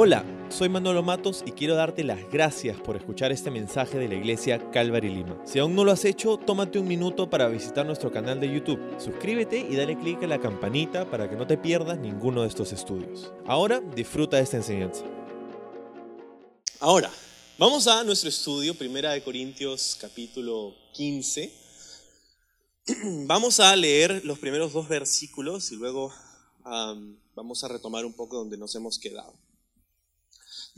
Hola, soy Manolo Matos y quiero darte las gracias por escuchar este mensaje de la iglesia Calvary Lima. Si aún no lo has hecho, tómate un minuto para visitar nuestro canal de YouTube. Suscríbete y dale clic a la campanita para que no te pierdas ninguno de estos estudios. Ahora disfruta de esta enseñanza. Ahora, vamos a nuestro estudio, Primera de Corintios capítulo 15. Vamos a leer los primeros dos versículos y luego am, vamos a retomar un poco donde nos hemos quedado.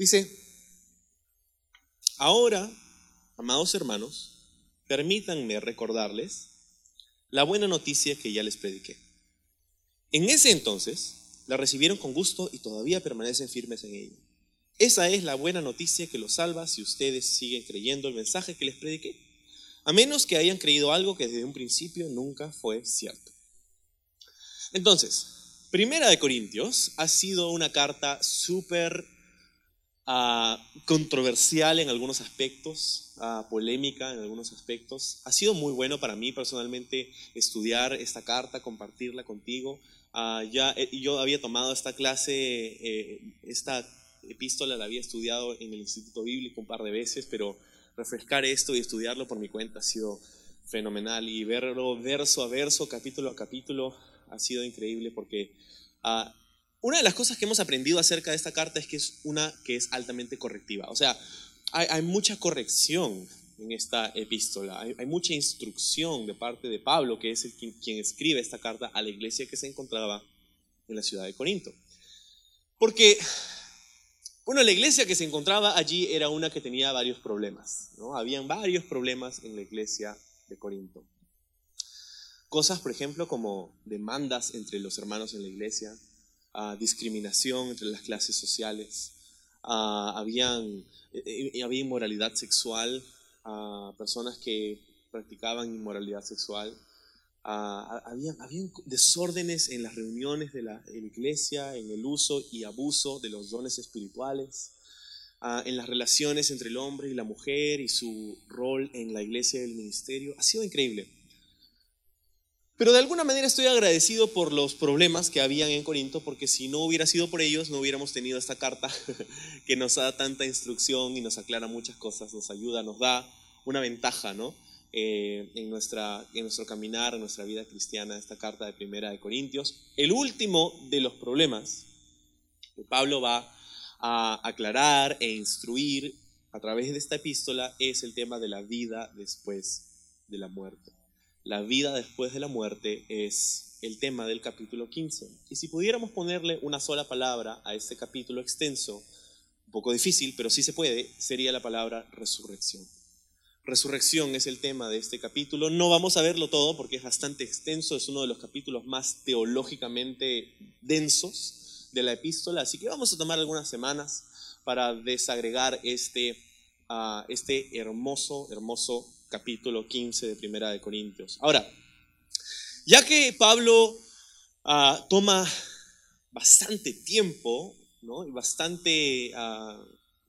Dice, ahora, amados hermanos, permítanme recordarles la buena noticia que ya les prediqué. En ese entonces la recibieron con gusto y todavía permanecen firmes en ella. Esa es la buena noticia que los salva si ustedes siguen creyendo el mensaje que les prediqué, a menos que hayan creído algo que desde un principio nunca fue cierto. Entonces, Primera de Corintios ha sido una carta súper ah, controversial en algunos aspectos, ah, polémica en algunos aspectos. Ha sido muy bueno para mí personalmente estudiar esta carta, compartirla contigo. Ah, ya eh, yo había tomado esta clase, eh, esta epístola la había estudiado en el Instituto Bíblico un par de veces, pero refrescar esto y estudiarlo por mi cuenta ha sido fenomenal y verlo verso a verso, capítulo a capítulo, ha sido increíble porque ah, una de las cosas que hemos aprendido acerca de esta carta es que es una que es altamente correctiva. O sea, hay, mucha corrección en esta epístola, hay, hay mucha instrucción de parte de Pablo, que es el quien, quien escribe esta carta a la iglesia que se encontraba en la ciudad de Corinto. Porque bueno, la iglesia que se encontraba allí era una que tenía varios problemas, ¿no? Habían varios problemas en la iglesia de Corinto. Cosas, por ejemplo, como demandas entre los hermanos en la iglesia, ah, discriminación entre las clases sociales, ah, habían, eh, eh, había inmoralidad sexual, ah, personas que practicaban inmoralidad sexual, Ah, había, habían desórdenes en las reuniones de la iglesia, en el uso y abuso de los dones espirituales, ah, en las relaciones entre el hombre y la mujer y su rol en la iglesia y el ministerio. Ha sido increíble. Pero de alguna manera estoy agradecido por los problemas que habían en Corinto, porque si no hubiera sido por ellos, no hubiéramos tenido esta carta que nos da tanta instrucción y nos aclara muchas cosas, nos ayuda, nos da una ventaja, ¿no? eh, en, nuestra, en nuestro caminar, en nuestra vida cristiana, esta carta de Primera de Corintios. El último de los problemas que Pablo va a aclarar e instruir a través de esta epístola es el tema de la vida después de la muerte. La vida después de la muerte es el tema del capítulo 15. Y si pudiéramos ponerle una sola palabra a este capítulo extenso, un poco difícil, pero sí se puede, sería la palabra resurrección. Resurrección es el tema de este capítulo. No vamos a verlo todo porque es bastante extenso, es uno de los capítulos más teológicamente densos de la epístola, así que vamos a tomar algunas semanas para desagregar este, uh, este hermoso, hermoso capítulo 15 de Primera de Corintios. Ahora, ya que Pablo uh, toma bastante tiempo, ¿no? y bastante, uh,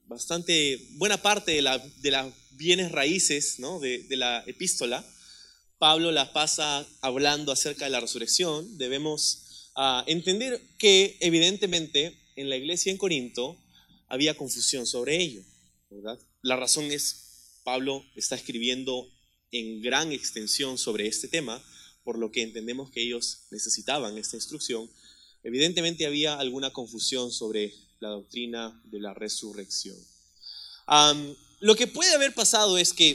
bastante buena parte de la, de la bienes raíces ¿no? de, la epístola, Pablo las pasa hablando acerca de la resurrección, debemos uh, entender que evidentemente en la iglesia en Corinto había confusión sobre ello. La razón es, Pablo está escribiendo en gran extensión sobre este tema, por lo que entendemos que ellos necesitaban esta instrucción. Evidentemente había alguna confusión sobre la doctrina de la resurrección. Lo que puede haber pasado es que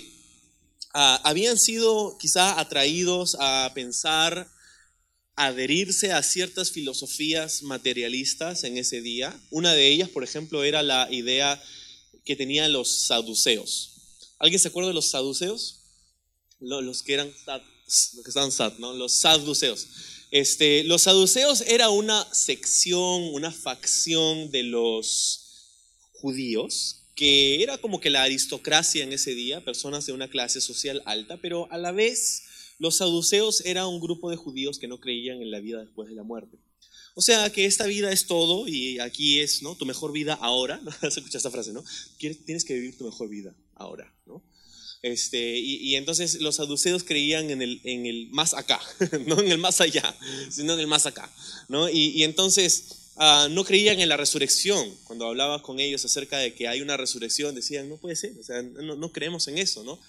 uh, habían sido quizá atraídos a pensar, adherirse a ciertas filosofías materialistas en ese día. Una de ellas, por ejemplo, era la idea que tenían los saduceos. ¿Alguien se acuerda de los saduceos? Los que eran los que estaban sad, ¿no? Los saduceos. Este, los saduceos era una sección, una facción de los judíos que era como que la aristocracia en ese día, personas de una clase social alta, pero a la vez los saduceos era un grupo de judíos que no creían en la vida después de la muerte. O sea, que esta vida es todo y aquí es, ¿no? Tu mejor vida ahora, ¿no? ¿Has escuchado esta frase, no? Tienes que vivir tu mejor vida ahora, ¿no? Este, y, entonces los saduceos creían en el, en el más acá, no en el más allá, sino en el más acá, ¿no? Y, y entonces ah, no creían en la resurrección. Cuando hablaba con ellos acerca de que hay una resurrección, decían, no puede ser, o sea, no, no creemos en eso, ¿no?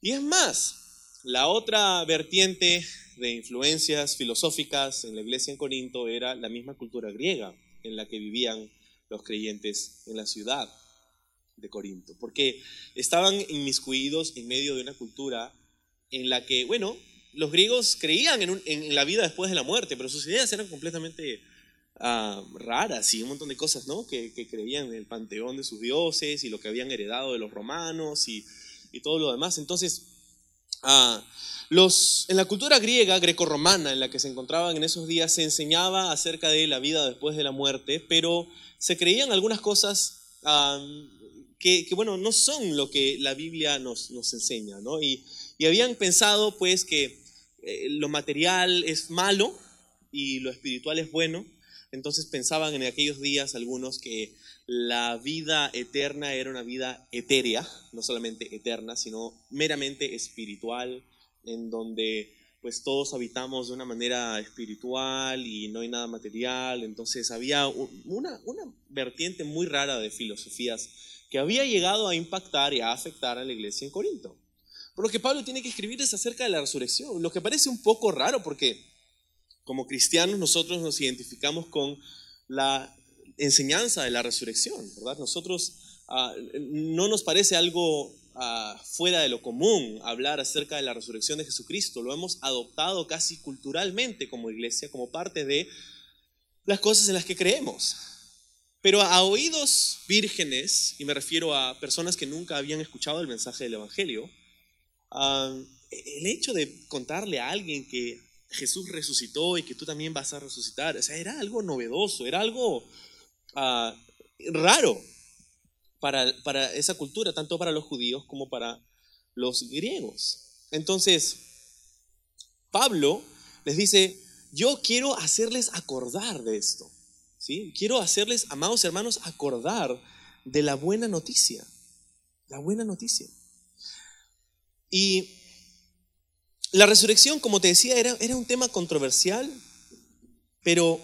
Y es más, la otra vertiente de influencias filosóficas en la iglesia en Corinto era la misma cultura griega en la que vivían los creyentes en la ciudad de Corinto, porque estaban inmiscuidos en medio de una cultura en la que, bueno, los griegos creían en, la vida después de la muerte, pero sus ideas eran completamente ah, raras y un montón de cosas, ¿no? Que, creían en el panteón de sus dioses y lo que habían heredado de los romanos y, todo lo demás. Entonces, ah, los, en la cultura griega, grecorromana, en la que se encontraban en esos días, se enseñaba acerca de la vida después de la muerte, pero se creían algunas cosas ah, que, bueno, no son lo que la Biblia nos, nos enseña, ¿no? Y, y habían pensado pues que eh, lo material es malo y lo espiritual es bueno. Entonces pensaban en aquellos días algunos que la vida eterna era una vida etérea, no solamente eterna, sino meramente espiritual, en donde pues todos habitamos de una manera espiritual y no hay nada material. Entonces había una, una vertiente muy rara de filosofías que había llegado a impactar y a afectar a la iglesia en Corinto. Por lo que Pablo tiene que escribir es acerca de la resurrección, lo que parece un poco raro porque como cristianos nosotros nos identificamos con la enseñanza de la resurrección, ¿verdad? Nosotros ah, no nos parece algo ah, fuera de lo común hablar acerca de la resurrección de Jesucristo, lo hemos adoptado casi culturalmente como iglesia, como parte de las cosas en las que creemos. Pero a oídos vírgenes, y me refiero a personas que nunca habían escuchado el mensaje del Evangelio, el hecho de contarle a alguien que Jesús resucitó y que tú también vas a resucitar, o era algo novedoso, era algo ah, raro para, para esa cultura, tanto para los judíos como para los griegos. Entonces, Pablo les dice, yo quiero hacerles acordar de esto, Quiero hacerles, amados hermanos, acordar de la buena noticia, la buena noticia. Y la resurrección, como te decía, era, era un tema controversial, pero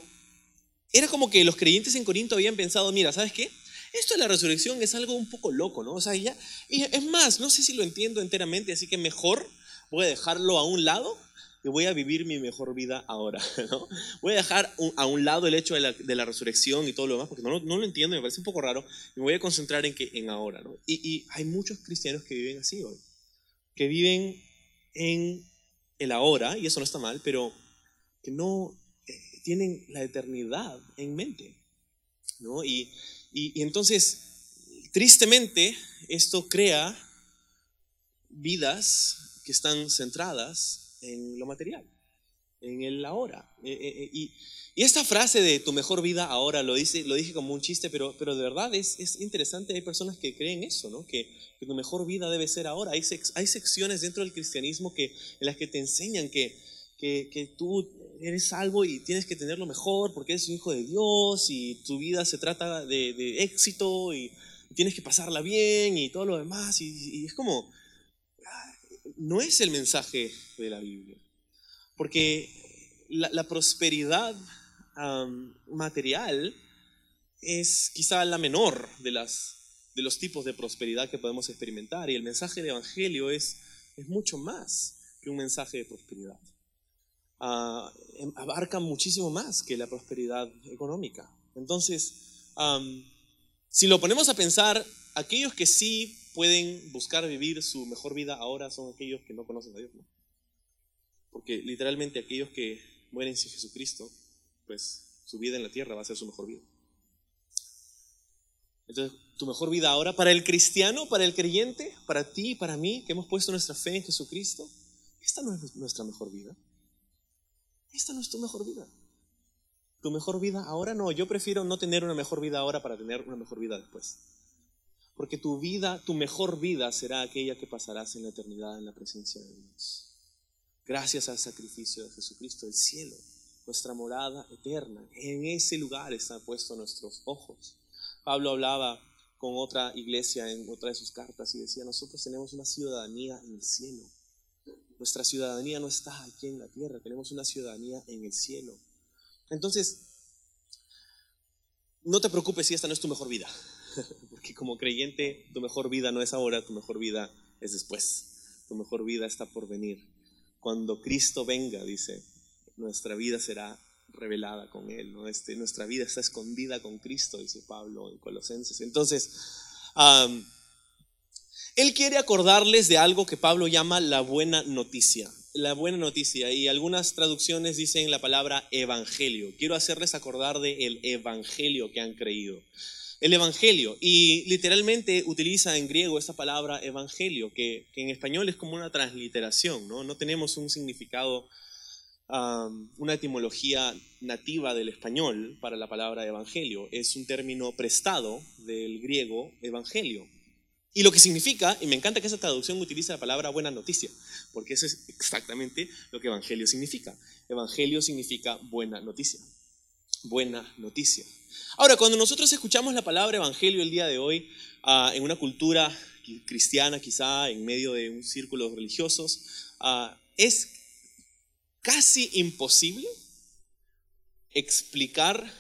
era como que los creyentes en Corinto habían pensado, mira, ¿sabes qué? Esto de la resurrección es algo un poco loco, ¿no? O sea, y es más, no sé si lo entiendo enteramente, así que mejor voy a dejarlo a un lado y voy a vivir mi mejor vida ahora, ¿no? Voy a dejar a un lado el hecho de la, resurrección y todo lo demás, porque no, lo entiendo, me parece un poco raro, y me voy a concentrar en, que, en ahora, ¿no? Y, hay muchos cristianos que viven así hoy que viven en el ahora, y eso no está mal, pero que no eh, tienen la eternidad en mente. ¿no? Y, entonces, tristemente, esto crea vidas que están centradas en lo material, en el ahora. Eh, eh, y, y esta frase de tu mejor vida ahora lo, dice, lo dije como un chiste, pero, pero de verdad es, es interesante. Hay personas que creen eso, ¿no? que, que tu mejor vida debe ser ahora. Hay, hay secciones dentro del cristianismo que, en las que te enseñan que, que, que tú eres salvo y tienes que tenerlo mejor porque eres un hijo de Dios y tu vida se trata de, de éxito y tienes que pasarla bien y todo lo demás. Y, y es como, no es el mensaje de la Biblia. Porque la, prosperidad material es quizá la menor de, las, de los tipos de prosperidad que podemos experimentar. Y el mensaje del Evangelio es, es mucho más que un mensaje de prosperidad. Ah, em, abarca muchísimo más que la prosperidad económica. Entonces, si lo ponemos a pensar, aquellos que sí pueden buscar vivir su mejor vida ahora son aquellos que no conocen a Dios. ¿no? Porque literalmente aquellos que mueren sin Jesucristo pues su vida en la tierra va a ser su mejor vida. Entonces, tu mejor vida ahora para el cristiano, para el creyente, para ti, para mí, que hemos puesto nuestra fe en Jesucristo, esta no es nuestra mejor vida. Esta no es tu mejor vida. Tu mejor vida ahora no. Yo prefiero no tener una mejor vida ahora para tener una mejor vida después. Porque tu vida, tu mejor vida será aquella que pasarás en la eternidad en la presencia de Dios. Gracias al sacrificio de Jesucristo, el cielo nuestra morada eterna. En ese lugar están puestos nuestros ojos. Pablo hablaba con otra iglesia en otra de sus cartas y decía, nosotros tenemos una ciudadanía en el cielo. Nuestra ciudadanía no está aquí en la tierra, tenemos una ciudadanía en el cielo. Entonces, no te preocupes si esta no es tu mejor vida, porque como creyente tu mejor vida no es ahora, tu mejor vida es después, tu mejor vida está por venir. Cuando Cristo venga, dice, nuestra vida será revelada con Él, ¿no? este, nuestra vida está escondida con Cristo, dice Pablo en Colosenses. Entonces, Él quiere acordarles de algo que Pablo llama la buena noticia la buena noticia y algunas traducciones dicen la palabra evangelio. Quiero hacerles acordar de el evangelio que han creído. El evangelio, y literalmente utiliza en griego esta palabra evangelio, que, en español es como una transliteración, ¿no? No tenemos un significado, una etimología nativa del español para la palabra evangelio. Es un término prestado del griego evangelio. Y lo que significa, y me encanta que esa traducción utilice la palabra buena noticia, porque eso es exactamente lo que evangelio significa. Evangelio significa buena noticia. Buena noticia. Ahora, cuando nosotros escuchamos la palabra evangelio el día de hoy, ah, en una cultura cristiana quizá, en medio de un círculo religiosos, ah, es casi imposible explicar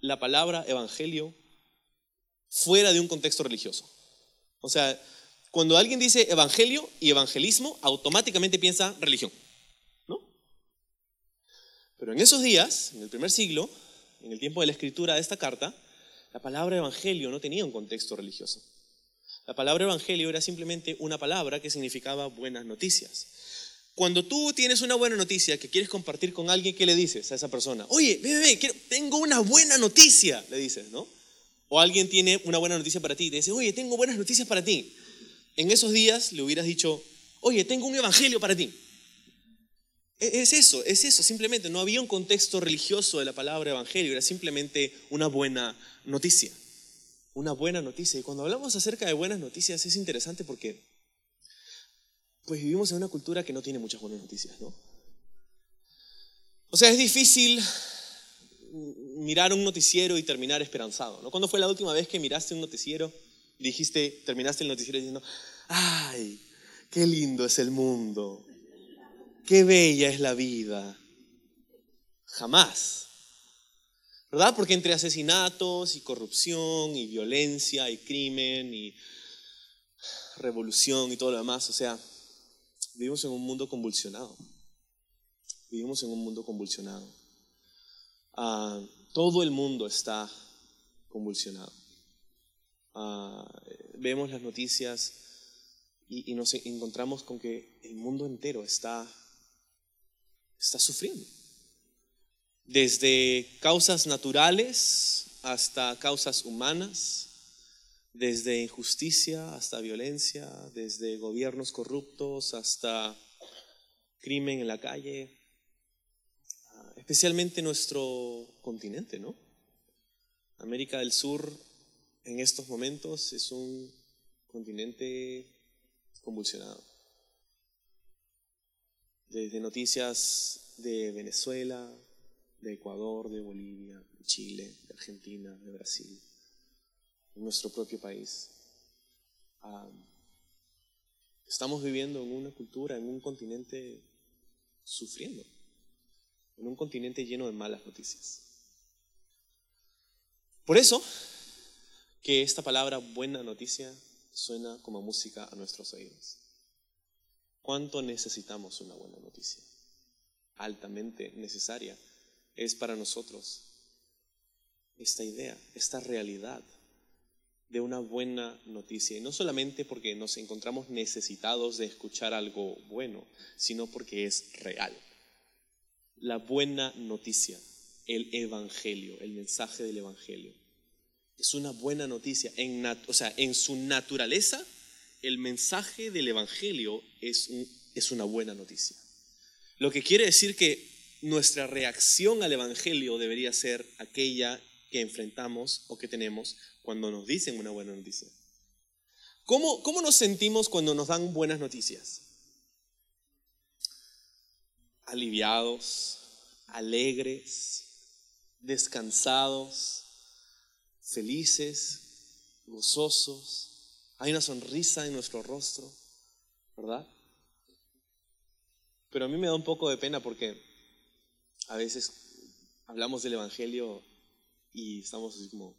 la palabra evangelio fuera de un contexto religioso. O sea, cuando alguien dice evangelio y evangelismo, automáticamente piensa religión. ¿No? Pero en esos días, en el primer siglo, en el tiempo de la escritura de esta carta, la palabra evangelio no tenía un contexto religioso. La palabra evangelio era simplemente una palabra que significaba buenas noticias. Cuando tú tienes una buena noticia que quieres compartir con alguien, ¿qué le dices a esa persona? Oye, ve, ve, tengo una buena noticia, le dices, ¿no? O alguien tiene una buena noticia para ti y te dice, oye, tengo buenas noticias para ti. En esos días le hubieras dicho, oye, tengo un evangelio para ti. E-, es eso, es eso, simplemente no había un contexto religioso de la palabra evangelio, era simplemente una buena noticia. Una buena noticia. Y cuando hablamos acerca de buenas noticias es interesante porque pues vivimos en una cultura que no tiene muchas buenas noticias, ¿no? O sea, es difícil mirar un noticiero y terminar esperanzado. ¿no? ¿Cuándo fue la última vez que miraste un noticiero y dijiste, terminaste el noticiero diciendo, ay, qué lindo es el mundo, qué bella es la vida? Jamás. ¿Verdad? Porque entre asesinatos y corrupción y violencia y crimen y revolución y todo lo demás, o sea, vivimos en un mundo convulsionado. Vivimos en un mundo convulsionado. Ah, todo el mundo está convulsionado. Ah, vemos las noticias y, nos encontramos con que el mundo entero está, está sufriendo. Desde causas naturales hasta causas humanas, desde injusticia hasta violencia, desde gobiernos corruptos hasta crimen en la calle, especialmente nuestro continente, ¿no? América del Sur en estos momentos es un continente convulsionado. Desde noticias de Venezuela, de Ecuador, de Bolivia, de Chile, de Argentina, de Brasil, en nuestro propio país. estamos viviendo en una cultura, en un continente sufriendo en un continente lleno de malas noticias. Por eso que esta palabra buena noticia suena como música a nuestros oídos. ¿Cuánto necesitamos una buena noticia? Altamente necesaria es para nosotros esta idea, esta realidad de una buena noticia. Y no solamente porque nos encontramos necesitados de escuchar algo bueno, sino porque es real la buena noticia, el Evangelio, el mensaje del Evangelio. Es una buena noticia. En o sea, en su naturaleza, el mensaje del Evangelio es, una buena noticia. Lo que quiere decir que nuestra reacción al Evangelio debería ser aquella que enfrentamos o que tenemos cuando nos dicen una buena noticia. ¿Cómo, cómo nos sentimos cuando nos dan buenas noticias? aliviados, alegres, descansados, felices, gozosos. Hay una sonrisa en nuestro rostro, ¿verdad? Pero a mí me da un poco de pena porque a veces hablamos del Evangelio y estamos así como,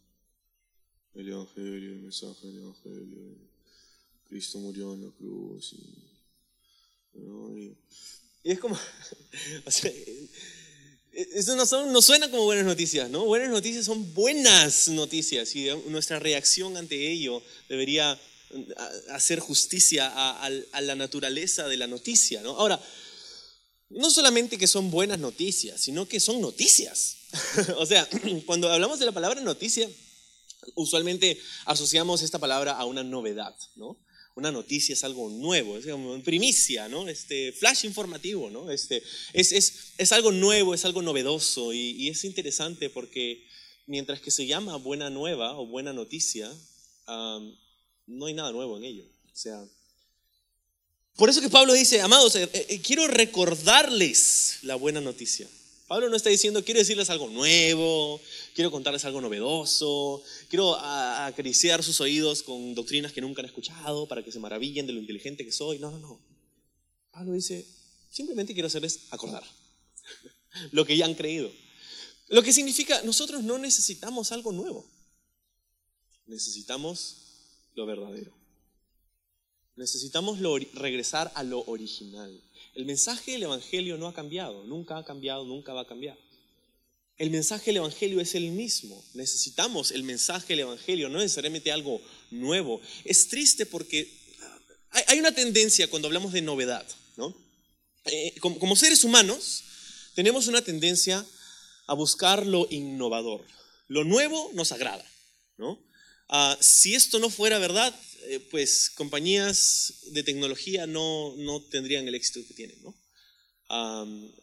el Evangelio, el mensaje del Evangelio, Cristo murió en la cruz. Y, y, es como, o sea, eso no, son, no, suena como buenas noticias, ¿no? Buenas noticias son buenas noticias y nuestra reacción ante ello debería hacer justicia a, a la naturaleza de la noticia, ¿no? Ahora, no solamente que son buenas noticias, sino que son noticias. o sea, cuando hablamos de la palabra noticia, usualmente asociamos esta palabra a una novedad, ¿no? Una noticia es algo nuevo, es como primicia, ¿no? Este, flash informativo, ¿no? Este, es, es, es algo nuevo, es algo novedoso y, es interesante porque mientras que se llama buena nueva o buena noticia, no hay nada nuevo en ello. O sea, por eso que Pablo dice, amados, eh, eh, quiero recordarles la buena noticia. Pablo no está diciendo, quiero decirles algo nuevo, quiero contarles algo novedoso, quiero acariciar sus oídos con doctrinas que nunca han escuchado para que se maravillen de lo inteligente que soy. No, no, no. Pablo dice, simplemente quiero hacerles acordar lo que ya han creído. Lo que significa, nosotros no necesitamos algo nuevo, necesitamos lo verdadero. Necesitamos regresar a lo original. El mensaje del Evangelio no ha cambiado, nunca ha cambiado, nunca va a cambiar. El mensaje del Evangelio es el mismo. Necesitamos el mensaje del Evangelio, no necesariamente algo nuevo. Es triste porque hay una tendencia cuando hablamos de novedad, ¿no? Eh, como seres humanos, tenemos una tendencia a buscar lo innovador. Lo nuevo nos agrada, ¿no? Ah, si esto no fuera verdad, eh, pues compañías de tecnología no, no, tendrían el éxito que tienen. ¿no?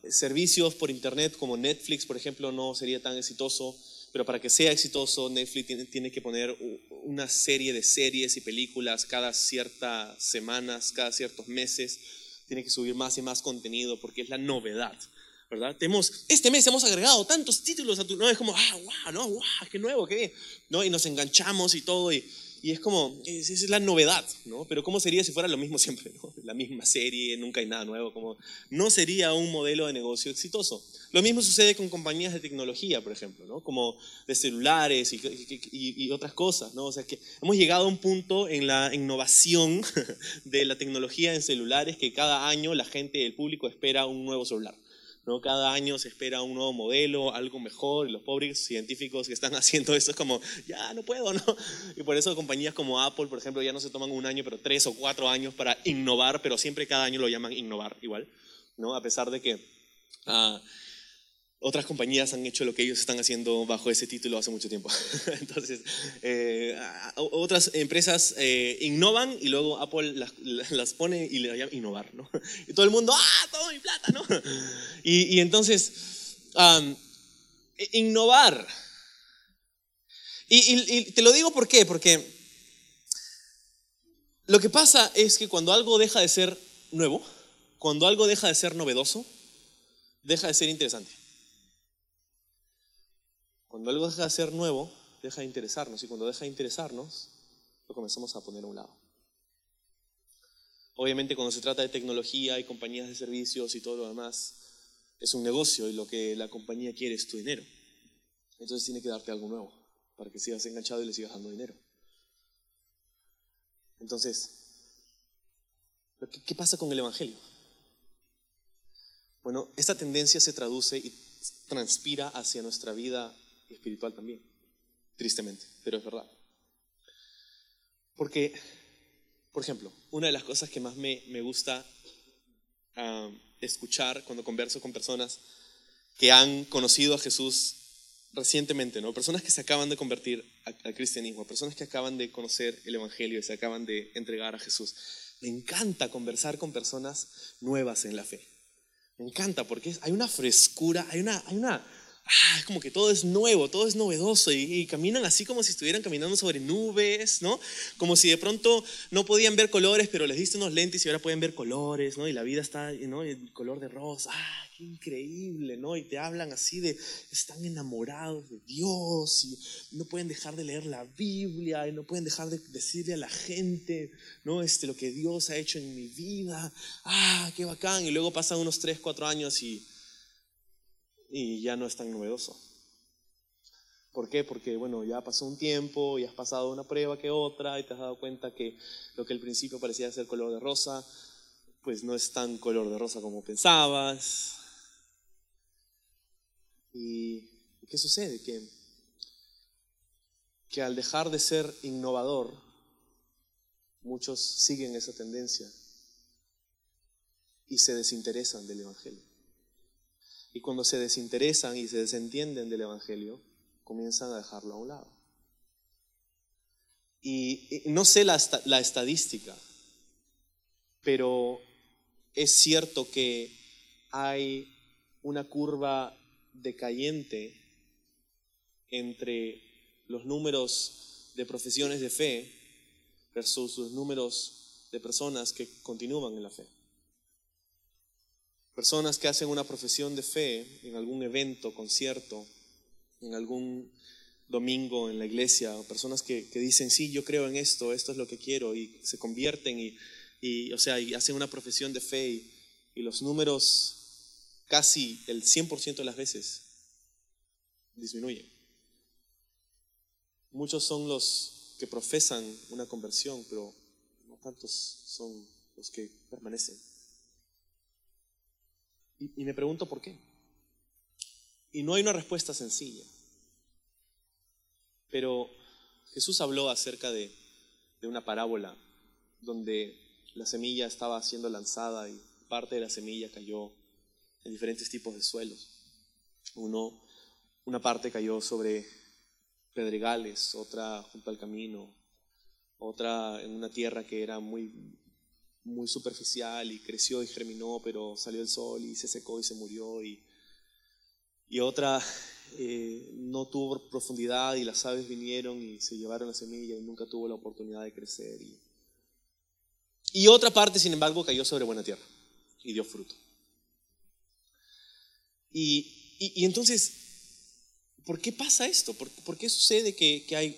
servicios por Internet como Netflix, por ejemplo, no sería tan exitoso, pero para que sea exitoso, Netflix tiene, tiene que poner una serie de series y películas cada ciertas semanas, cada ciertos meses, tiene que subir más y más contenido porque es la novedad. ¿verdad? Tenemos, este mes hemos agregado tantos títulos a tu, no es como, ah, wow, no, wow, qué nuevo, qué, ¿no? Y nos enganchamos y todo, y es como, esa es la novedad, ¿no? Pero ¿cómo sería si fuera lo mismo siempre, ¿no? La misma serie, nunca hay nada nuevo, como, no sería un modelo de negocio exitoso. Lo mismo sucede con compañías de tecnología, por ejemplo, ¿no? Como de celulares y, y, otras cosas, ¿no? O sea que hemos llegado a un punto en la innovación de la tecnología en celulares que cada año la gente, el público espera un nuevo celular. ¿No? Cada año se espera un nuevo modelo, algo mejor, y los pobres científicos que están haciendo eso es como, ya no puedo, ¿no? Y por eso compañías como Apple, por ejemplo, ya no se toman un año, pero tres o cuatro años para innovar, pero siempre cada año lo llaman innovar igual, ¿no? A pesar de que... Uh, otras compañías han hecho lo que ellos están haciendo bajo ese título hace mucho tiempo. Entonces, eh, otras empresas eh, innovan y luego Apple las, pone y le llama innovar, ¿no? Y todo el mundo, ¡ah, todo mi plata, ¿no? Y, entonces, innovar. Y, y te lo digo por qué, porque lo que pasa es que cuando algo deja de ser nuevo, cuando algo deja de ser novedoso, deja de ser interesante. Cuando algo deja de ser nuevo, deja de interesarnos. Y cuando deja de interesarnos, lo comenzamos a poner a un lado. Obviamente cuando se trata de tecnología y compañías de servicios y todo lo demás, es un negocio y lo que la compañía quiere es tu dinero. Entonces tiene que darte algo nuevo para que sigas enganchado y le sigas dando dinero. Entonces, ¿qué pasa con el Evangelio? Bueno, esta tendencia se traduce y transpira hacia nuestra vida espiritual también, tristemente, pero es verdad. Porque, por ejemplo, una de las cosas que más me, me gusta escuchar cuando converso con personas que han conocido a Jesús recientemente, ¿no? Personas que se acaban de convertir al cristianismo, personas que acaban de conocer el Evangelio y se acaban de entregar a Jesús. Me encanta conversar con personas nuevas en la fe. Me encanta porque hay una frescura, hay una, hay una, ah, como que todo es nuevo, todo es novedoso y, caminan así como si estuvieran caminando sobre nubes, ¿no? Como si de pronto no podían ver colores, pero les diste unos lentes y ahora pueden ver colores, ¿no? Y la vida está, ¿no? El color de rosa, ah, qué increíble, ¿no? Y te hablan así de, están enamorados de Dios y no pueden dejar de leer la Biblia y no pueden dejar de decirle a la gente, ¿no? Este, lo que Dios ha hecho en mi vida, ah, qué bacán. Y luego pasan unos 3, 4 años y y ya no es tan novedoso. ¿Por qué? Porque, bueno, ya pasó un tiempo y has pasado una prueba que otra y te has dado cuenta que lo que al principio parecía ser color de rosa, pues no es tan color de rosa como pensabas. ¿Y qué sucede? Que, que al dejar de ser innovador, muchos siguen esa tendencia y se desinteresan del Evangelio. Y cuando se desinteresan y se desentienden del Evangelio, comienzan a dejarlo a un lado. Y, no sé la, estadística, pero es cierto que hay una curva decayente entre los números de profesiones de fe versus los números de personas que continúan en la fe. Personas que hacen una profesión de fe en algún evento, concierto, en algún domingo en la iglesia, o personas que, dicen, sí, yo creo en esto, esto es lo que quiero, y se convierten y, o sea, y hacen una profesión de fe y, y los números casi el 100% de las veces disminuyen. Muchos son los que profesan una conversión, pero no tantos son los que permanecen. Y, me pregunto por qué. Y no hay una respuesta sencilla. Pero Jesús habló acerca de, de una parábola donde la semilla estaba siendo lanzada y parte de la semilla cayó en diferentes tipos de suelos. Uno, una parte cayó sobre pedregales, otra junto al camino, otra en una tierra que era muy muy superficial y creció y germinó, pero salió el sol y se secó y se murió. Y, y otra eh, no tuvo profundidad y las aves vinieron y se llevaron la semilla y nunca tuvo la oportunidad de crecer. Y, y otra parte, sin embargo, cayó sobre buena tierra y dio fruto. Y, y, entonces, ¿por qué pasa esto? ¿Por, qué sucede que, que hay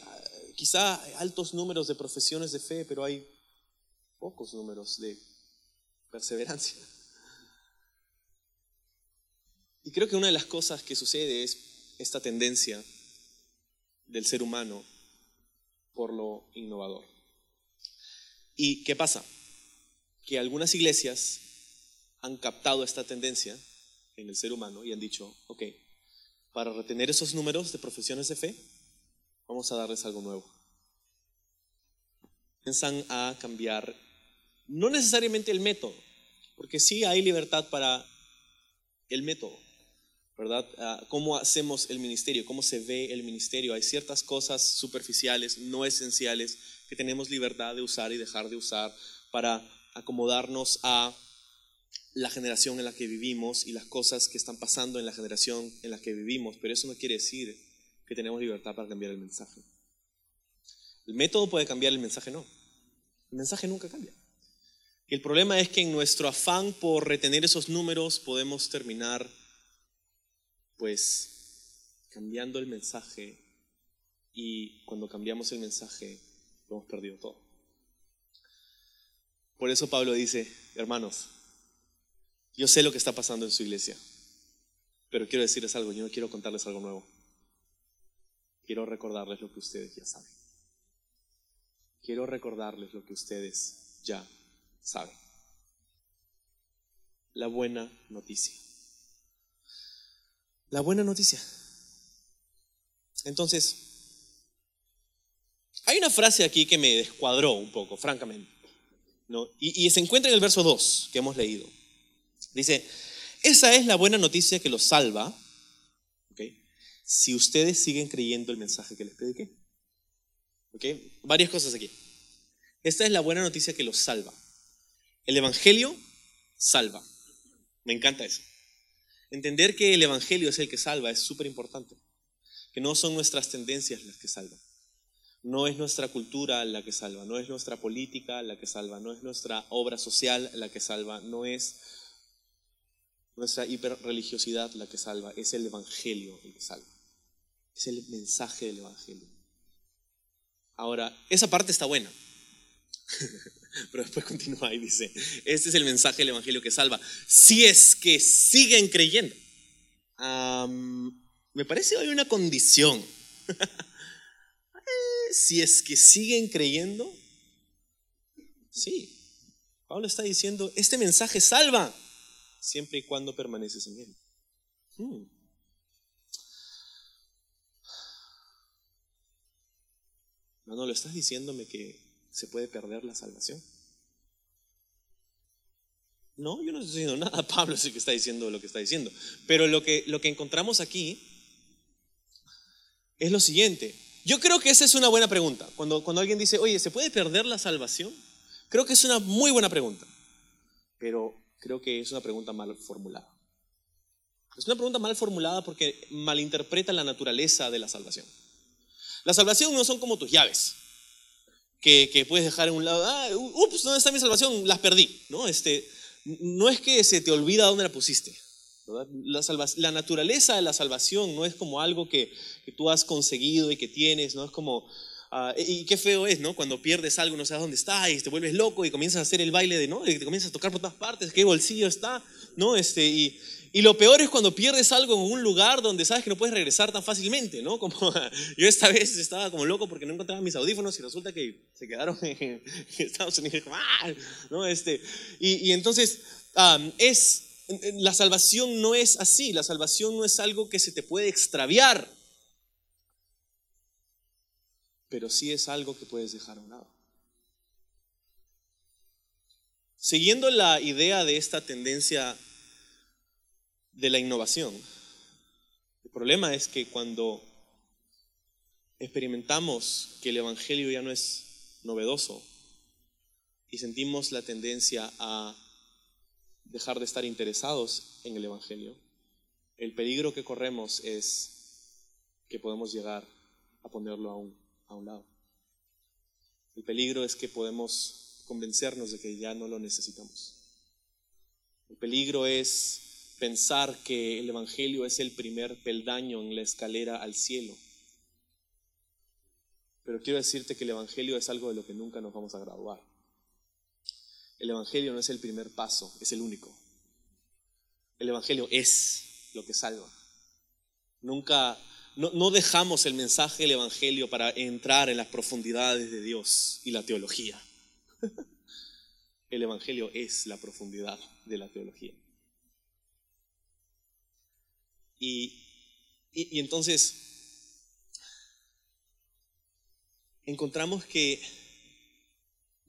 quizá altos números de profesiones de fe, pero hay pocos números de perseverancia. Y creo que una de las cosas que sucede es esta tendencia del ser humano por lo innovador. ¿Y qué pasa? Que algunas iglesias han captado esta tendencia en el ser humano y han dicho, ok, para retener esos números de profesiones de fe, vamos a darles algo nuevo. Piensan a cambiar no necesariamente el método, porque sí hay libertad para el método, ¿verdad? Ah, ¿Cómo hacemos el ministerio? ¿Cómo se ve el ministerio? Hay ciertas cosas superficiales, no esenciales, que tenemos libertad de usar y dejar de usar para acomodarnos a la generación en la que vivimos y las cosas que están pasando en la generación en la que vivimos, pero eso no quiere decir que tenemos libertad para cambiar el mensaje. El método puede cambiar, el mensaje no. El mensaje nunca cambia. El problema es que en nuestro afán por retener esos números podemos terminar pues cambiando el mensaje y cuando cambiamos el mensaje lo hemos perdido todo. Por eso Pablo dice, hermanos, yo sé lo que está pasando en su iglesia, pero quiero decirles algo, yo no quiero contarles algo nuevo. Quiero recordarles lo que ustedes ya saben. Quiero recordarles lo que ustedes ya sabe. La buena noticia. La buena noticia. Entonces, hay una frase aquí que me descuadró un poco, francamente. ¿no? Y, se encuentra en el verso 2 que hemos leído. Dice, esa es la buena noticia que los salva, si ustedes siguen creyendo el mensaje que les prediqué. ¿Okay? Varias cosas aquí. Esta es la buena noticia que los salva. El Evangelio salva. Me encanta eso. Entender que el Evangelio es el que salva es súper importante. Que no son nuestras tendencias las que salvan. No es nuestra cultura la que salva, no es nuestra política la que salva, no es nuestra obra social la que salva, no es nuestra hiperreligiosidad la que salva, es el Evangelio el que salva. Es el mensaje del Evangelio. Ahora, esa parte está buena. Pero después continúa y dice, este es el mensaje del Evangelio que salva. Si es que siguen creyendo. me parece que hay una condición Eh, si es que siguen creyendo, sí. Pablo está diciendo, este mensaje salva siempre y cuando permaneces en él. Hmm. No, no, lo estás diciéndome que se puede perder la salvación. No, yo no estoy diciendo nada. Pablo es el que está diciendo lo que está diciendo. Pero lo que, lo que encontramos aquí es lo siguiente. Yo creo que esa es una buena pregunta. Cuando, cuando alguien dice, oye, ¿se puede perder la salvación? Creo que es una muy buena pregunta. Pero creo que es una pregunta mal formulada. Es una pregunta mal formulada porque malinterpreta la naturaleza de la salvación. La salvación no son como tus llaves, que, que puedes dejar en un lado, ah, ups, ¿dónde está mi salvación? Las perdí. ¿no? Este, no es que se te olvida dónde la pusiste. La, la, naturaleza de la salvación no es como algo que, que, tú has conseguido y que tienes, no es como, uh, y qué feo es, ¿no? Cuando pierdes algo, no sabes dónde está y te vuelves loco y comienzas a hacer el baile de, ¿no? Y te comienzas a tocar por todas partes, qué bolsillo está, ¿no? Este, y, y lo peor es cuando pierdes algo en un lugar donde sabes que no puedes regresar tan fácilmente, ¿no? Como yo esta vez estaba como loco porque no encontraba mis audífonos y resulta que se quedaron en Estados Unidos. ¡Ah! ¿No? Este, y, y entonces es la salvación no es así, la salvación no es algo que se te puede extraviar, pero sí es algo que puedes dejar a un lado. Siguiendo la idea de esta tendencia de la innovación, el problema es que cuando experimentamos que el Evangelio ya no es novedoso y sentimos la tendencia a dejar de estar interesados en el Evangelio, el peligro que corremos es que podemos llegar a ponerlo a un, a un lado. El peligro es que podemos convencernos de que ya no lo necesitamos. El peligro es pensar que el Evangelio es el primer peldaño en la escalera al cielo. Pero quiero decirte que el Evangelio es algo de lo que nunca nos vamos a graduar. El Evangelio no es el primer paso, es el único. El Evangelio es lo que salva. Nunca, no, dejamos el mensaje del Evangelio para entrar en las profundidades de Dios y la teología. El Evangelio es la profundidad de la teología. Y, entonces encontramos que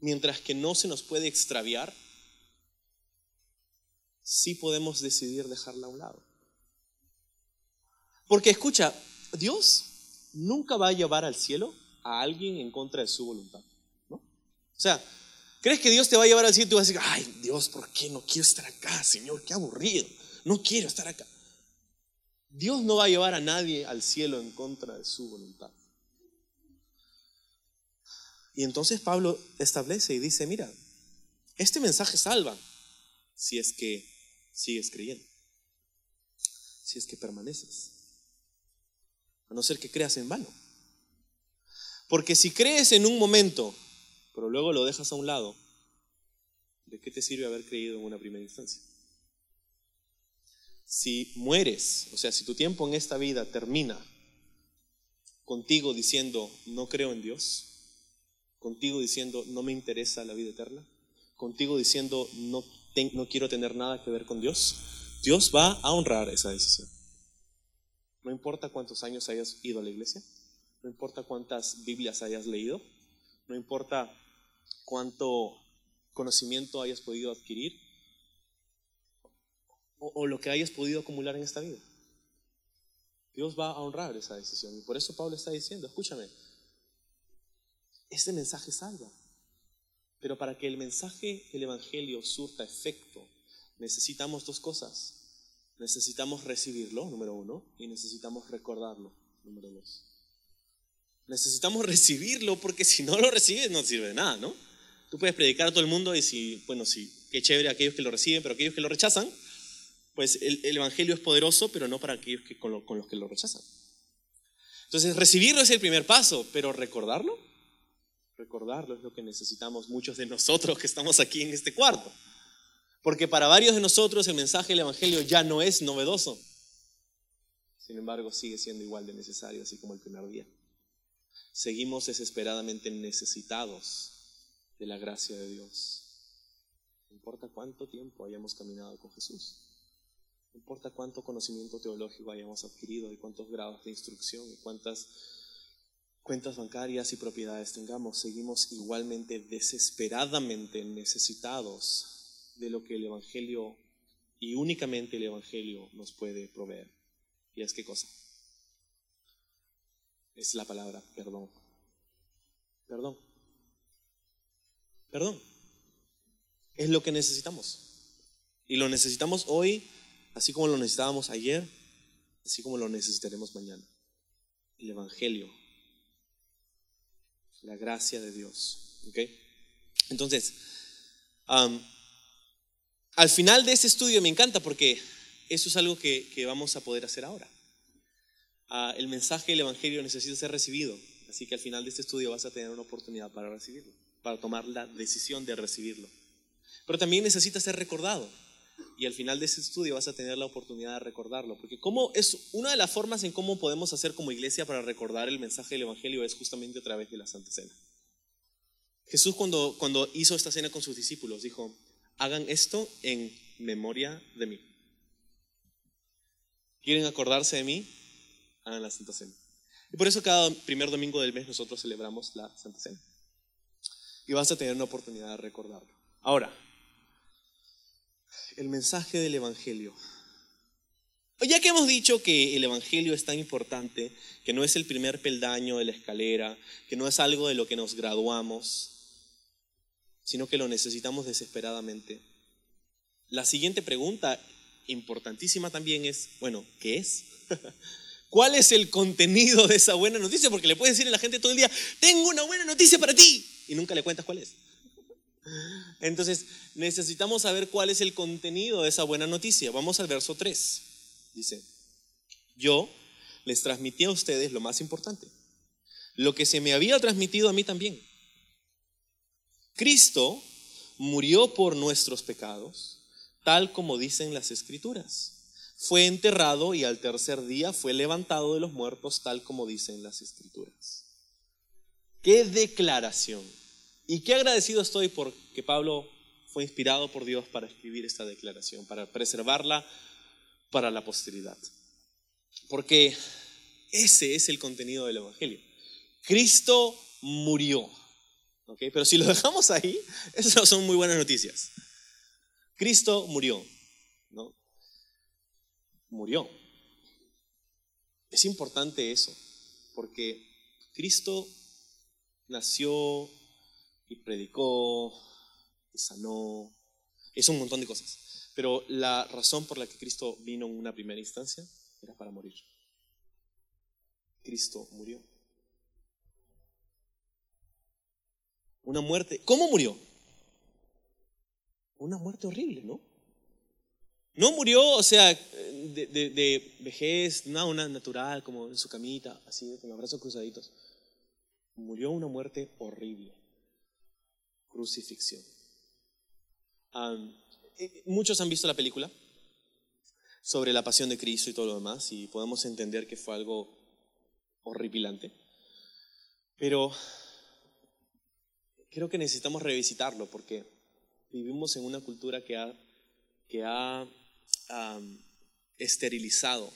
mientras que no se nos puede extraviar, sí podemos decidir dejarla a un lado. Porque escucha, Dios nunca va a llevar al cielo a alguien en contra de su voluntad. ¿no? O sea, ¿crees que Dios te va a llevar al cielo y tú vas a decir, ay Dios, ¿por qué no quiero estar acá, Señor? Qué aburrido, no quiero estar acá. Dios no va a llevar a nadie al cielo en contra de su voluntad. Y entonces Pablo establece y dice, mira, este mensaje salva si es que sigues creyendo, si es que permaneces, a no ser que creas en vano. Porque si crees en un momento, pero luego lo dejas a un lado, ¿de qué te sirve haber creído en una primera instancia? Si mueres, o sea, si tu tiempo en esta vida termina contigo diciendo, no creo en Dios, contigo diciendo, no me interesa la vida eterna, contigo diciendo, no, no quiero tener nada que ver con Dios, Dios va a honrar esa decisión. No importa cuántos años hayas ido a la iglesia, no importa cuántas Biblias hayas leído, no importa cuánto conocimiento hayas podido adquirir o, lo que hayas podido acumular en esta vida. Dios va a honrar esa decisión. Y por eso Pablo está diciendo, escúchame, este mensaje salva. Pero para que el mensaje del Evangelio surta efecto, necesitamos dos cosas. Necesitamos recibirlo, número uno, y necesitamos recordarlo, número dos. Necesitamos recibirlo porque si no lo recibes no sirve de nada, ¿no? Tú puedes predicar a todo el mundo y si, bueno, sí, qué chévere aquellos que lo reciben, pero aquellos que lo rechazan, pues el, el Evangelio es poderoso, pero no para aquellos que, con, con los que lo rechazan. Entonces, recibirlo es el primer paso, pero recordarlo Recordarlo es lo que necesitamos muchos de nosotros que estamos aquí en este cuarto. Porque para varios de nosotros el mensaje del Evangelio ya no es novedoso. Sin embargo, sigue siendo igual de necesario, así como el primer día. Seguimos desesperadamente necesitados de la gracia de Dios. No importa cuánto tiempo hayamos caminado con Jesús. Importa cuánto conocimiento teológico hayamos adquirido y cuántos grados de instrucción y cuántas cuentas bancarias y propiedades tengamos, seguimos igualmente desesperadamente necesitados de lo que el Evangelio y únicamente el Evangelio nos puede proveer. ¿Y es qué cosa? Es la palabra perdón. Perdón. Perdón. Es lo que necesitamos. Y lo necesitamos hoy, así como lo necesitábamos ayer, así como lo necesitaremos mañana. El Evangelio. La gracia de Dios. ¿Ok? Entonces, al final de este estudio me encanta porque eso es algo que, vamos a poder hacer ahora. Ah, el mensaje del Evangelio necesita ser recibido, así que al final de este estudio vas a tener una oportunidad para recibirlo, para tomar la decisión de recibirlo. Pero también necesita ser recordado. Y al final de este estudio vas a tener la oportunidad de recordarlo. Porque cómo es una de las formas en cómo podemos hacer como iglesia para recordar el mensaje del Evangelio es justamente a través de la Santa Cena. Jesús cuando, cuando hizo esta cena con sus discípulos dijo, hagan esto en memoria de mí. ¿Quieren acordarse de mí? Hagan la Santa Cena. Y por eso cada primer domingo del mes nosotros celebramos la Santa Cena. Y vas a tener una oportunidad de recordarlo. Ahora, el mensaje del Evangelio. Ya que hemos dicho que el Evangelio es tan importante, que no es el primer peldaño de la escalera, que no es algo de lo que nos graduamos, sino que lo necesitamos desesperadamente. La siguiente pregunta, importantísima también, es, bueno, ¿qué es? ¿Cuál es el contenido de esa buena noticia? Porque le puedes decir a la gente todo el día, tengo una buena noticia para ti, y nunca le cuentas cuál es. Entonces, necesitamos saber cuál es el contenido de esa buena noticia. Vamos al verso 3. Dice, yo les transmití a ustedes lo más importante, lo que se me había transmitido a mí también Cristo murió por nuestros pecados, tal como dicen las escrituras. Fue enterrado y al tercer día fue levantado de los muertos, tal como dicen las escrituras. Qué declaración. Y qué agradecido estoy porque Pablo fue inspirado por Dios para escribir esta declaración, para preservarla para la posteridad. Porque ese es el contenido del Evangelio. Cristo murió. Pero si lo dejamos ahí, esas son muy buenas noticias. Cristo murió, ¿no? Murió. Es importante eso, porque Cristo nació y predicó y sanó, es un montón de cosas. Pero la razón por la que Cristo vino en una primera instancia era para morir. Cristo murió. Una muerte. ¿Cómo murió? Una muerte horrible, ¿no? No murió, o sea, de, vejez, no, una natural, como en su camita, así, con los brazos cruzaditos. Murió una muerte horrible. Crucifixión. Eh, muchos han visto la película sobre la pasión de Cristo y todo lo demás, y podemos entender que fue algo horripilante. Pero creo que necesitamos revisitarlo porque vivimos en una cultura que ha, que ha esterilizado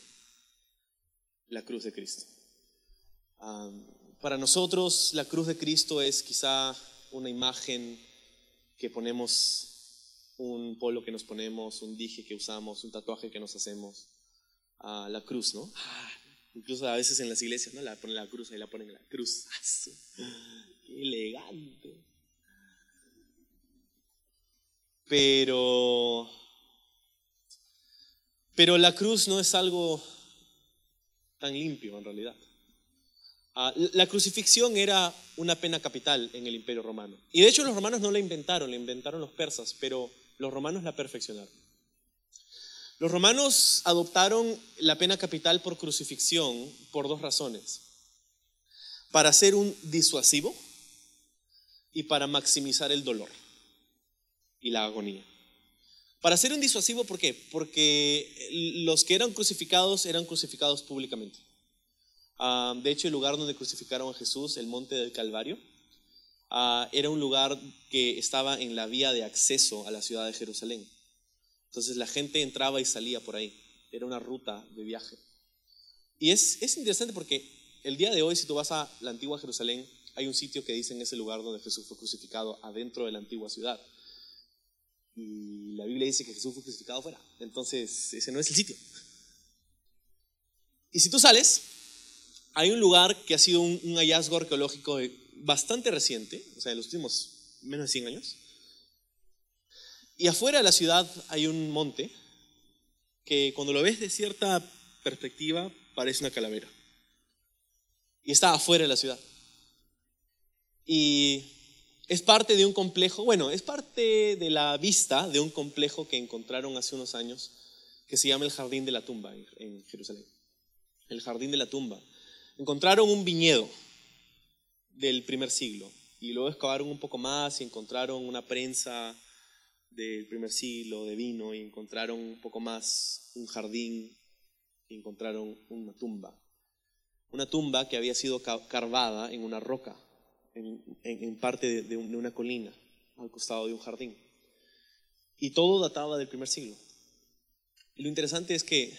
la cruz de Cristo. para nosotros la cruz de Cristo es quizá una imagen que ponemos, un polo que nos ponemos, un dije que usamos, un tatuaje que nos hacemos. la cruz, ¿no? Ah, incluso a veces en las iglesias, ¿no? La ponen la cruz, ahí la ponen la cruz. elegante. Pero, pero la cruz no es algo tan limpio en realidad. Ah, la crucifixión era una pena capital en el imperio romano. Y de hecho los romanos no la inventaron, la inventaron los persas, pero los romanos la perfeccionaron. Los romanos adoptaron la pena capital por crucifixión por dos razones. Para ser un disuasivo, y para maximizar el dolor y la agonía. Para ser un disuasivo, ¿por qué? Porque los que eran crucificados eran crucificados públicamente. De hecho, el lugar donde crucificaron a Jesús, el monte del Calvario, ah, era un lugar que estaba en la vía de acceso a la ciudad de Jerusalén. Entonces la gente entraba y salía por ahí. Era una ruta de viaje. Y es, es interesante porque el día de hoy, si tú vas a la antigua Jerusalén, hay un sitio que dice en ese lugar donde Jesús fue crucificado, adentro de la antigua ciudad. Y la Biblia dice que Jesús fue crucificado fuera. Entonces, ese no es el sitio. Y si tú sales, hay un lugar que ha sido un, hallazgo arqueológico bastante reciente, o sea, en los últimos menos de 100 años. Y afuera de la ciudad hay un monte que cuando lo ves de cierta perspectiva parece una calavera. Y está afuera de la ciudad. Y es parte de un complejo, bueno, es parte de la vista de un complejo que encontraron hace unos años que se llama el Jardín de la Tumba en Jerusalén. El Jardín de la Tumba. Encontraron un viñedo del primer siglo y luego excavaron un poco más y encontraron una prensa del primer siglo de vino y encontraron un poco más un jardín y encontraron una tumba. Una tumba que había sido carvada en una roca en, parte de, una colina al costado de un jardín. Y todo databa del primer siglo. Y lo interesante es que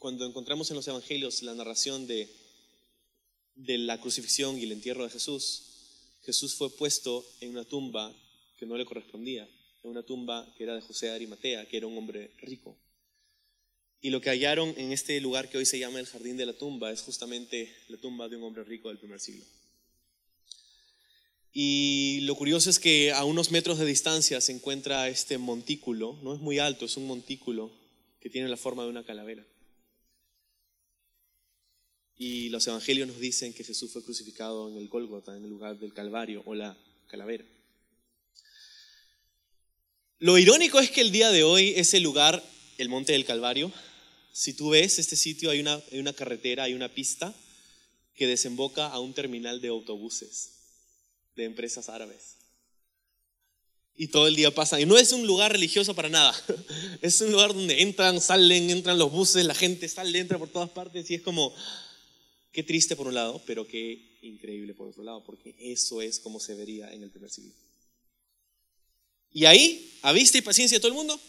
cuando encontramos en los evangelios la narración de, de la crucifixión y el entierro de Jesús, Jesús fue puesto en una tumba que no le correspondía, en una tumba que era de José Arimatea, que era un hombre rico. Y lo que hallaron en este lugar que hoy se llama el Jardín de la Tumba es justamente la tumba de un hombre rico del primer siglo. Y lo curioso es que a unos metros de distancia se encuentra este montículo, no es muy alto, es un montículo que tiene la forma de una calavera. Y los evangelios nos dicen que Jesús fue crucificado en el Gólgota, en el lugar del Calvario o la calavera. Lo irónico es que el día de hoy ese lugar, el Monte del Calvario, si tú ves este sitio hay una, hay una carretera, hay una pista que desemboca a un terminal de autobuses de empresas árabes. Y todo el día pasan. Y no es un lugar religioso para nada. Es un lugar donde entran, salen, entran los buses, la gente sale, entra por todas partes. Y es como, qué triste por un lado, pero qué increíble por otro lado, porque eso es como se vería en el primer siglo. Y ahí, a vista y paciencia de todo el mundo,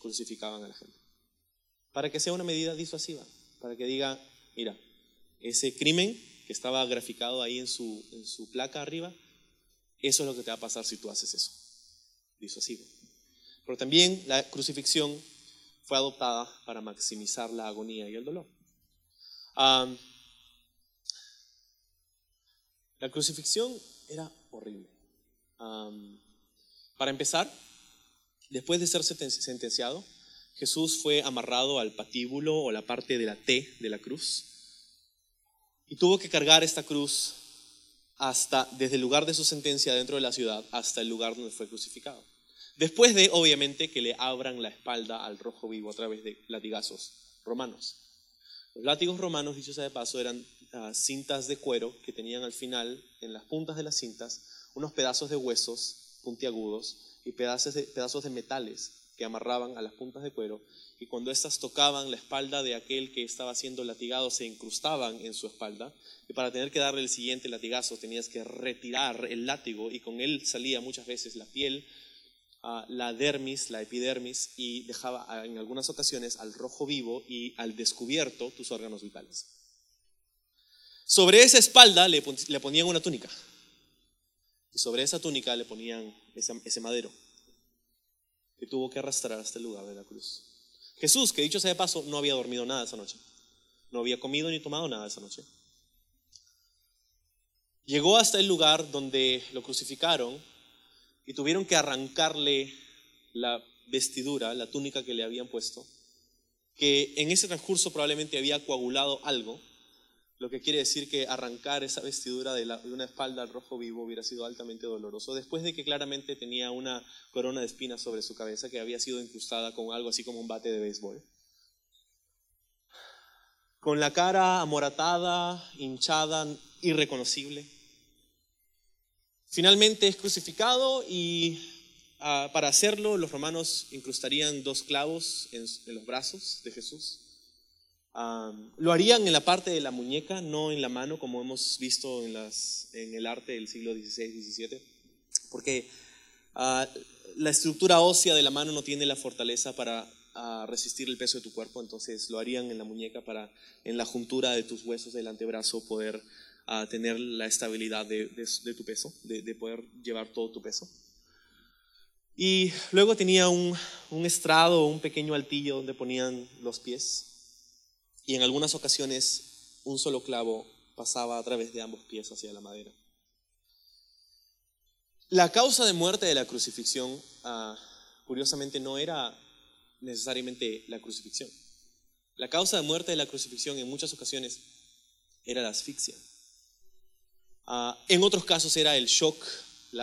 crucificaban a la gente. Para que sea una medida disuasiva, para que diga, mira, ese crimen que estaba graficado ahí en su, en su placa arriba, eso es lo que te va a pasar si tú haces eso. Disuasivo. Pero también la crucifixión fue adoptada para maximizar la agonía y el dolor. La crucifixión era horrible. para empezar, después de ser sentenciado, Jesús fue amarrado al patíbulo o la parte de la T de la cruz y tuvo que cargar esta cruz hasta, desde el lugar de su sentencia dentro de la ciudad hasta el lugar donde fue crucificado. Después de, obviamente, que le abran la espalda al rojo vivo a través de latigazos romanos. Los látigos romanos, dicho sea de paso, eran ah, cintas de cuero que tenían al final, en las puntas de las cintas, unos pedazos de huesos puntiagudos y pedazos de, pedazos de metales que amarraban a las puntas de cuero y cuando éstas tocaban la espalda de aquel que estaba siendo latigado se incrustaban en su espalda y para tener que darle el siguiente latigazo tenías que retirar el látigo y con él salía muchas veces la piel, ah, la dermis, la epidermis y dejaba ah, en algunas ocasiones al rojo vivo y al descubierto tus órganos vitales. Sobre esa espalda le, ponían una túnica y sobre esa túnica le ponían ese madero que tuvo que arrastrar hasta el lugar de la cruz. Jesús, que dicho sea de paso, no había dormido nada esa noche. No había comido ni tomado nada esa noche. Llegó hasta el lugar donde lo crucificaron y tuvieron que arrancarle la vestidura, la túnica que le habían puesto, que en ese transcurso probablemente había coagulado algo lo que quiere decir que arrancar esa vestidura de, una espalda al rojo vivo hubiera sido altamente doloroso, después de que claramente tenía una corona de espinas sobre su cabeza que había sido incrustada con algo así como un bate de béisbol. Con la cara amoratada, hinchada, irreconocible. Finalmente es crucificado y ah, para hacerlo, los romanos incrustarían dos clavos en, en los brazos de Jesús. Lo harían en la parte de la muñeca, no en la mano, como hemos visto en, el arte del siglo XVI, XVII, porque ah, la estructura ósea de la mano no tiene la fortaleza para ah, resistir el peso de tu cuerpo, entonces lo harían en la muñeca para en la juntura de tus huesos del antebrazo poder ah, tener la estabilidad de, tu peso, de, de poder llevar todo tu peso. Y luego tenía un, un estrado, un pequeño altillo donde ponían los pies. Y en algunas ocasiones un solo clavo pasaba a través de ambos pies hacia la madera. La causa de muerte de la crucifixión, ah, curiosamente, no era necesariamente la crucifixión. La causa de muerte de la crucifixión en muchas ocasiones era la asfixia. Ah, en otros casos era el shock,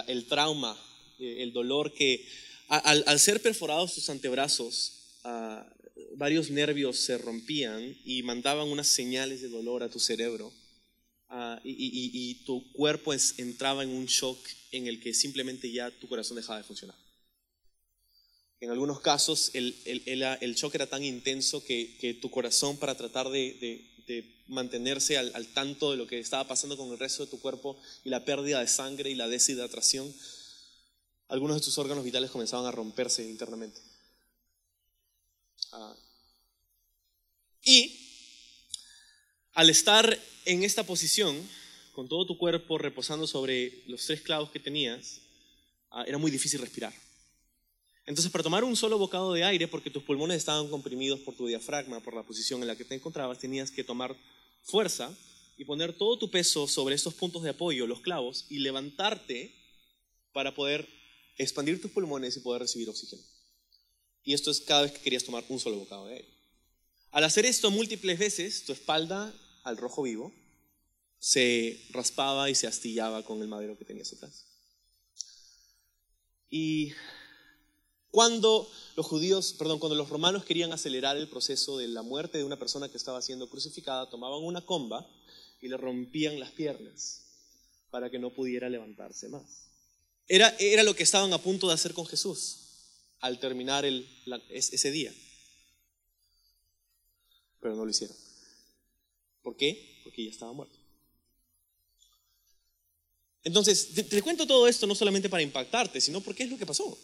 el trauma, eh, el dolor que al, ser perforados tus antebrazos, ah, varios nervios se rompían y mandaban unas señales de dolor a tu cerebro. Ah, y, tu cuerpo entraba en un shock en el que simplemente ya tu corazón dejaba de funcionar. En algunos casos el, el- shock era tan intenso que, tu corazón para tratar de, mantenerse al tanto de lo que estaba pasando con el resto de tu cuerpo y la pérdida de sangre y la deshidratación, algunos de tus órganos vitales comenzaban a romperse internamente. Y al estar en esta posición, con todo tu cuerpo reposando sobre los tres clavos que tenías, ah, era muy difícil respirar. Entonces, para tomar un solo bocado de aire, porque tus pulmones estaban comprimidos por tu diafragma, por la posición en la que te encontrabas, tenías que tomar fuerza y poner todo tu peso sobre estos puntos de apoyo, los clavos, y levantarte para poder expandir tus pulmones y poder recibir oxígeno. Y esto es cada vez que querías tomar un solo bocado de aire. Al hacer esto múltiples veces, tu espalda al rojo vivo se raspaba y se astillaba con el madero que tenías atrás. Y cuando los judíos, perdón, cuando los romanos querían acelerar el proceso de la muerte de una persona que estaba siendo crucificada, tomaban una comba y le rompían las piernas para que no pudiera levantarse más. Era, era lo que estaban a punto de hacer con Jesús al terminar ese día. Pero no lo hicieron. ¿Por qué? Porque ya estaba muerto. Entonces, te, cuento todo esto no solamente para impactarte, sino porque es lo que pasó.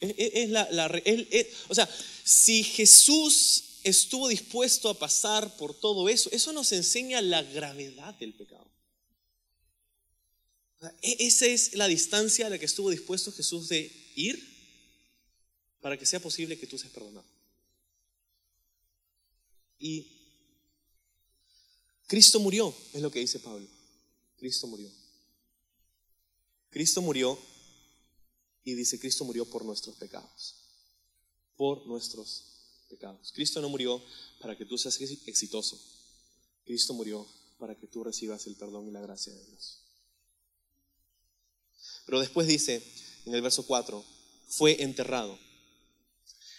Es, la, es- o sea, si Jesús estuvo dispuesto a pasar por todo eso, eso nos enseña la gravedad del pecado. E- esa es la distancia a la que estuvo dispuesto Jesús de ir para que sea posible que tú seas perdonado. Y Cristo murió, es lo que dice Pablo. Cristo murió. Cristo murió y dice, Cristo murió por nuestros pecados. Por nuestros pecados. Cristo no murió para que tú seas exitoso. Cristo murió para que tú recibas el perdón y la gracia de Dios. Pero después dice en el verso 4, fue enterrado.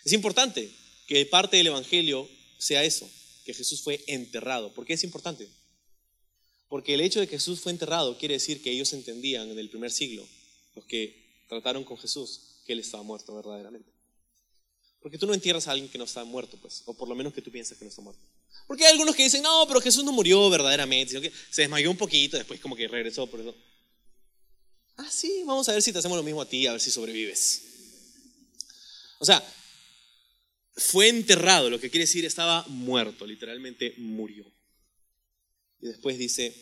Es importante que parte del Evangelio sea eso, que Jesús fue enterrado. ¿Por qué es importante? Porque el hecho de que Jesús fue enterrado quiere decir que ellos entendían en el primer siglo, los que trataron con Jesús, que Él estaba muerto verdaderamente. Porque tú no entierras a alguien que no está muerto, pues, o por lo menos que tú piensas que no está muerto. Porque hay algunos que dicen, no, pero Jesús no murió verdaderamente, sino que se desmayó un poquito, después como que regresó, por eso. Ah, sí, vamos a ver si te hacemos lo mismo a ti, a ver si sobrevives. O sea, fue enterrado, lo que quiere decir estaba muerto, literalmente murió. Y después dice,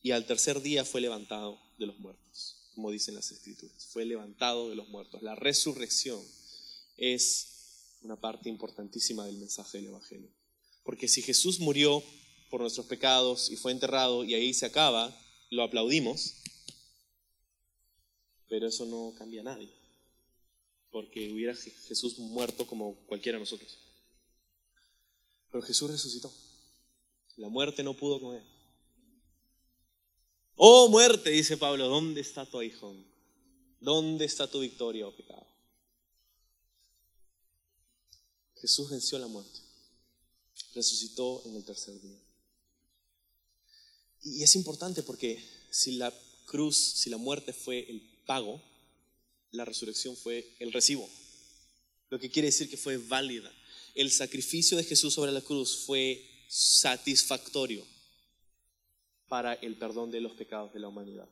y al tercer día fue levantado de los muertos, como dicen las escrituras, fue levantado de los muertos. La resurrección es una parte importantísima del mensaje del Evangelio. Porque si Jesús murió por nuestros pecados y fue enterrado y ahí se acaba, lo aplaudimos, pero eso no cambia a nadie, porque hubiera Jesús muerto como cualquiera de nosotros. Pero Jesús resucitó. La muerte no pudo con él. Oh muerte, dice Pablo, ¿dónde está tu aguijón? ¿Dónde está tu victoria, oh pecado? Jesús venció la muerte. Resucitó en el tercer día. Y es importante porque si la cruz, si la muerte fue el pago, la resurrección fue el recibo, lo que quiere decir que fue válida. El sacrificio de Jesús sobre la cruz fue satisfactorio para el perdón de los pecados de la humanidad.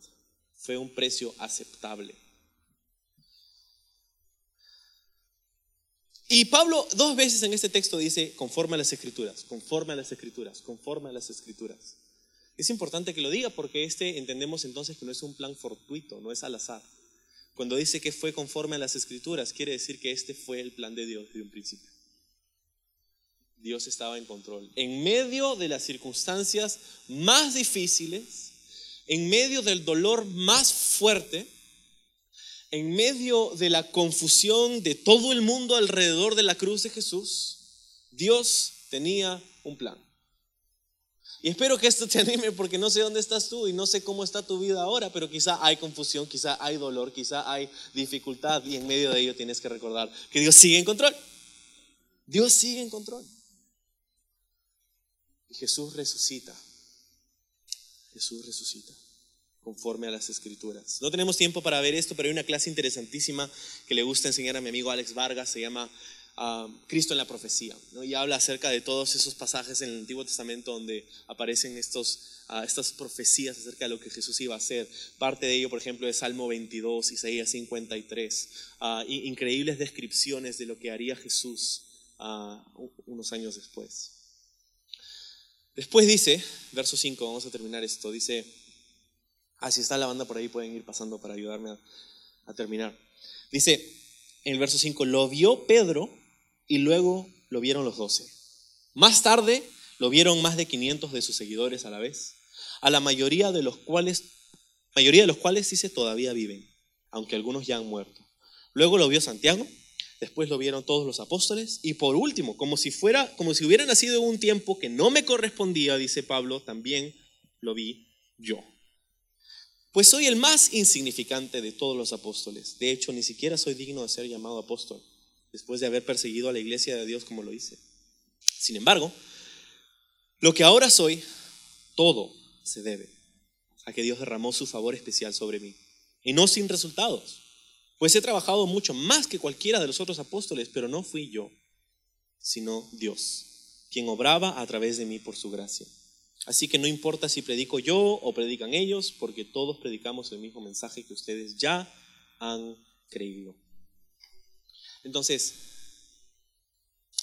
Fue un precio aceptable. Y Pablo dos veces en este texto dice, conforme a las escrituras, conforme a las escrituras, conforme a las escrituras. Es importante que lo diga porque este entendemos entonces que no es un plan fortuito, no es al azar. Cuando dice que fue conforme a las escrituras, quiere decir que este fue el plan de Dios desde un principio. Dios estaba en control. En medio de las circunstancias más difíciles, en medio del dolor más fuerte, en medio de la confusión de todo el mundo alrededor de la cruz de Jesús, Dios tenía un plan. Y espero que esto te anime porque no sé dónde estás tú y no sé cómo está tu vida ahora, pero quizá hay confusión, quizá hay dolor, quizá hay dificultad y en medio de ello tienes que recordar que Dios sigue en control. Dios sigue en control. Y Jesús resucita. Jesús resucita conforme a las escrituras. No tenemos tiempo para ver esto, pero hay una clase interesantísima que le gusta enseñar a mi amigo Alex Vargas, se llama ah, Cristo en la profecía, ¿no? y habla acerca de todos esos pasajes en el Antiguo Testamento donde aparecen estos, ah, estas profecías acerca de lo que Jesús iba a hacer. Parte de ello, por ejemplo, es Salmo 22, Isaías 53, uh, increíbles descripciones de lo que haría Jesús unos años después. Después dice, verso 5, vamos a terminar esto, dice, Ah, si está la banda por ahí, pueden ir pasando para ayudarme a, terminar. Dice en el verso 5, lo vio Pedro y luego lo vieron los doce. Más tarde lo vieron más de 500 de sus seguidores a la vez, a la mayoría de los cuales, mayoría de los cuales dice todavía viven, aunque algunos ya han muerto. Luego lo vio Santiago, después lo vieron todos los apóstoles y por último, como si fuera, como si hubiera nacido un tiempo que no me correspondía, dice Pablo, también lo vi yo. Pues soy el más insignificante de todos los apóstoles. De hecho, ni siquiera soy digno de ser llamado apóstol, después de haber perseguido a la iglesia de Dios como lo hice. Sin embargo, lo que ahora soy, todo se debe a que Dios derramó su favor especial sobre mí. Y no sin resultados, pues he trabajado mucho más que cualquiera de los otros apóstoles, pero no fui yo, sino Dios, quien obraba a través de mí por su gracia. Así que no importa si predico yo o predican ellos, porque todos predicamos el mismo mensaje que ustedes ya han creído. Entonces,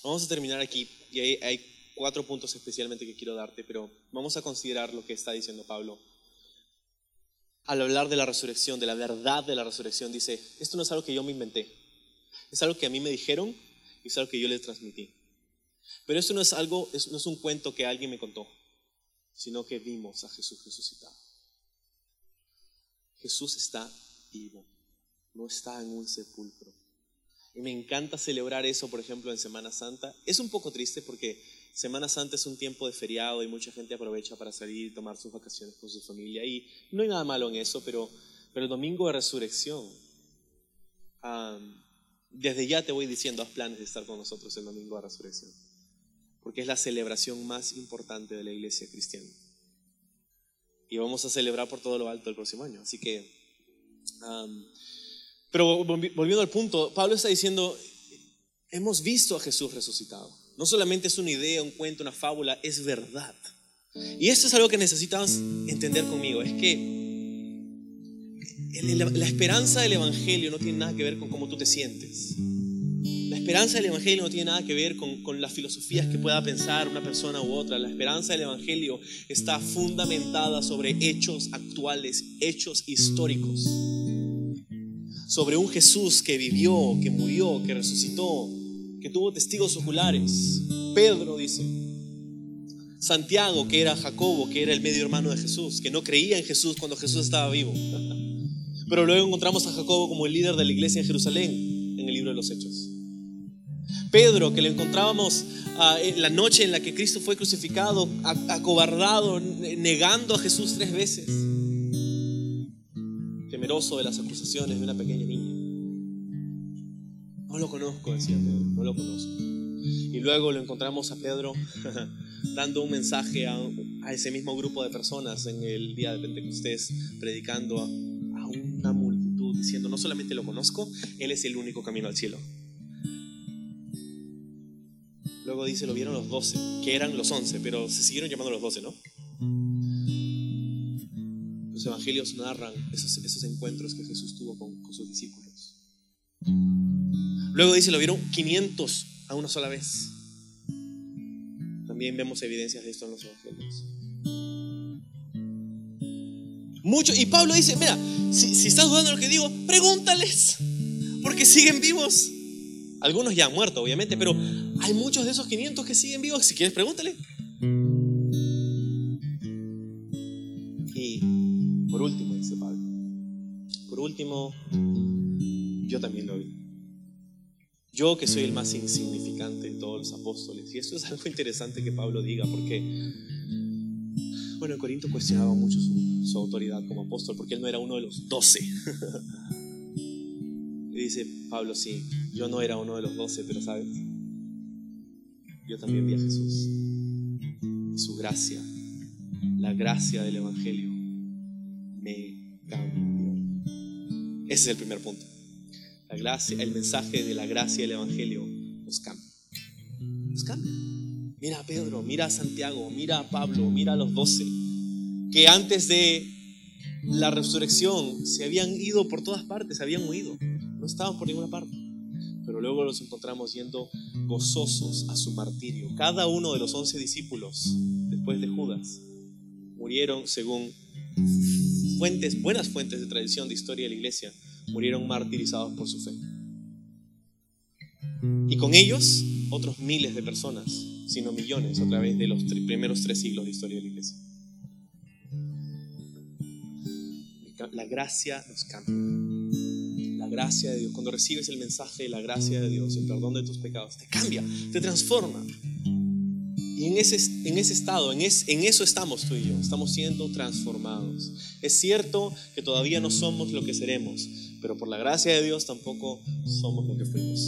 vamos a terminar aquí y hay, cuatro puntos especialmente que quiero darte, pero vamos a considerar lo que está diciendo Pablo. Al hablar de la resurrección, de la verdad de la resurrección, dice, esto no es algo que yo me inventé, es algo que a mí me dijeron y es algo que yo les transmití. Pero esto no es algo, no es un cuento que alguien me contó sino que vimos a Jesús resucitado. Jesús está vivo, no está en un sepulcro. Me encanta celebrar eso, por ejemplo, en Semana Santa. Es un poco triste porque Semana Santa es un tiempo de feriado y mucha gente aprovecha para salir y tomar sus vacaciones con su familia. Y no hay nada malo en eso, pero, pero el domingo de resurrección, desde ya te voy diciendo, haz planes de estar con nosotros el domingo de resurrección porque es la celebración más importante de la iglesia cristiana. Y vamos a celebrar por todo lo alto el próximo año. Así que, pero volviendo al punto, Pablo está diciendo, hemos visto a Jesús resucitado. No solamente es una idea, un cuento, una fábula, es verdad. Y esto es algo que necesitamos entender conmigo, es que la esperanza del Evangelio no tiene nada que ver con cómo tú te sientes esperanza del Evangelio no tiene nada que ver con, con, las filosofías que pueda pensar una persona u otra. La esperanza del Evangelio está fundamentada sobre hechos actuales, hechos históricos. Sobre un Jesús que vivió, que murió, que resucitó, que tuvo testigos oculares. Pedro dice. Santiago, que era Jacobo, que era el medio hermano de Jesús, que no creía en Jesús cuando Jesús estaba vivo. Pero luego encontramos a Jacobo como el líder de la iglesia en Jerusalén en el libro de los Hechos. Pedro, que lo encontrábamos ah, en la noche en la que Cristo fue crucificado, acobardado, negando a Jesús tres veces, de las acusaciones de una pequeña niña. No lo conozco, decía Pedro, no lo conozco. Y luego lo encontramos a Pedro dando un mensaje a, ese mismo grupo de personas en el día de Pentecostés, predicando a una multitud diciendo, no solamente lo conozco, Él es el único camino al cielo. Luego dice, lo vieron los doce, que eran los once, pero se siguieron llamando los doce, ¿no? Los evangelios narran esos, encuentros que Jesús tuvo con, sus discípulos. Luego dice, lo vieron 500 a una sola vez. También vemos evidencias de esto en los evangelios. Mucho, y Pablo dice, mira, si, si estás dudando de lo que digo, pregúntales, porque siguen vivos. Algunos ya han muerto, obviamente, pero hay muchos de esos 500 que siguen vivos. Si quieres, pregúntale. Último, yo también lo vi. Yo que soy el más insignificante de todos los apóstoles. Y esto es algo interesante que Pablo diga, porque, bueno, en Corinto cuestionaba mucho su, su autoridad como apóstol, porque él no era uno de los doce. y dice Pablo, sí, yo no era uno de los doce, pero sabes, yo también vi a Jesús. Y su gracia, la gracia del Evangelio, me cambió. Ese es el primer punto. La gracia, el mensaje de la gracia del Evangelio nos cambia. Nos cambia. Mira a Pedro, mira a Santiago, mira a Pablo, mira a los doce, que antes de la resurrección se habían ido por todas partes, se habían huido, no estaban por ninguna parte. Pero luego los encontramos yendo gozosos a su martirio. Cada uno de los once discípulos, después de Judas, murieron según fuentes, buenas fuentes de tradición de historia de la iglesia, murieron martirizados por su fe. Y con ellos otros miles de personas, sino millones, a través de los primeros tres siglos de historia de la iglesia. La gracia nos cambia. La gracia de Dios. Cuando recibes el mensaje de la gracia de Dios, el perdón de tus pecados, te cambia, te transforma. Y en ese, en ese estado, en, es, en eso estamos tú y yo, estamos siendo transformados. Es cierto que todavía no somos lo que seremos, pero por la gracia de Dios tampoco somos lo que fuimos.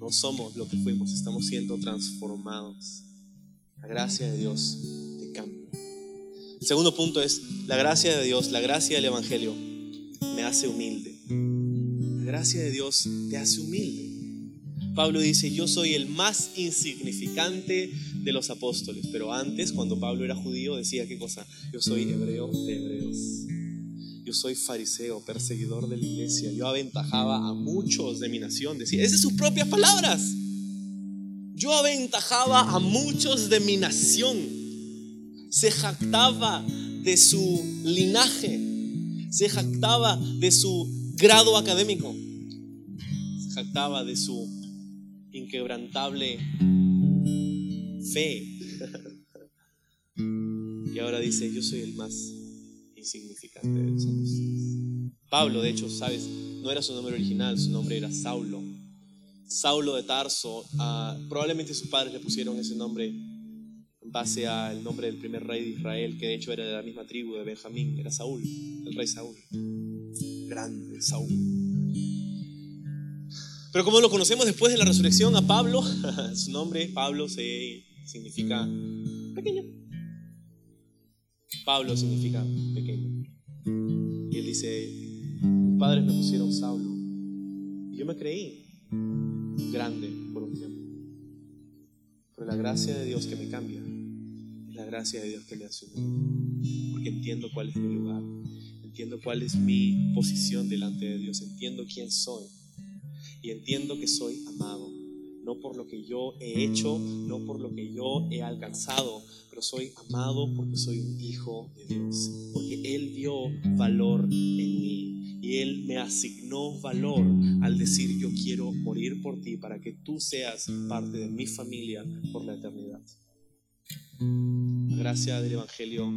No somos lo que fuimos, estamos siendo transformados. La gracia de Dios te cambia. El segundo punto es, la gracia de Dios, la gracia del Evangelio me hace humilde. La gracia de Dios te hace humilde. Pablo dice, yo soy el más insignificante de los apóstoles, pero antes, cuando Pablo era judío, decía, ¿qué cosa? Yo soy hebreo de hebreos. Yo soy fariseo, perseguidor de la iglesia. Yo aventajaba a muchos de mi nación. Decía, esas son sus propias palabras. Yo aventajaba a muchos de mi nación. Se jactaba de su linaje. Se jactaba de su grado académico. Se jactaba de su inquebrantable fe. y ahora dice, yo soy el más insignificante de los apóstoles. Pablo, de hecho, sabes, no era su nombre original, su nombre era Saulo. Saulo de Tarso, uh, probablemente sus padres le pusieron ese nombre en base al nombre del primer rey de Israel, que de hecho era de la misma tribu de Benjamín, era Saúl, el rey Saúl. Grande Saúl. Pero como lo conocemos después de la resurrección a Pablo, su nombre, Pablo, se, significa pequeño. Pablo significa pequeño. Y él dice, mis padres me pusieron Saulo. Y yo me creí grande por un tiempo. Pero la gracia de Dios que me cambia es la gracia de Dios que me asume. Porque entiendo cuál es mi lugar. Entiendo cuál es mi posición delante de Dios. Entiendo quién soy y entiendo que soy amado, no por lo que yo he hecho, no por lo que yo he alcanzado, pero soy amado porque soy un hijo de Dios, porque Él dio valor en mí y Él me asignó valor al decir yo quiero morir por ti para que tú seas parte de mi familia por la eternidad. La gracia del Evangelio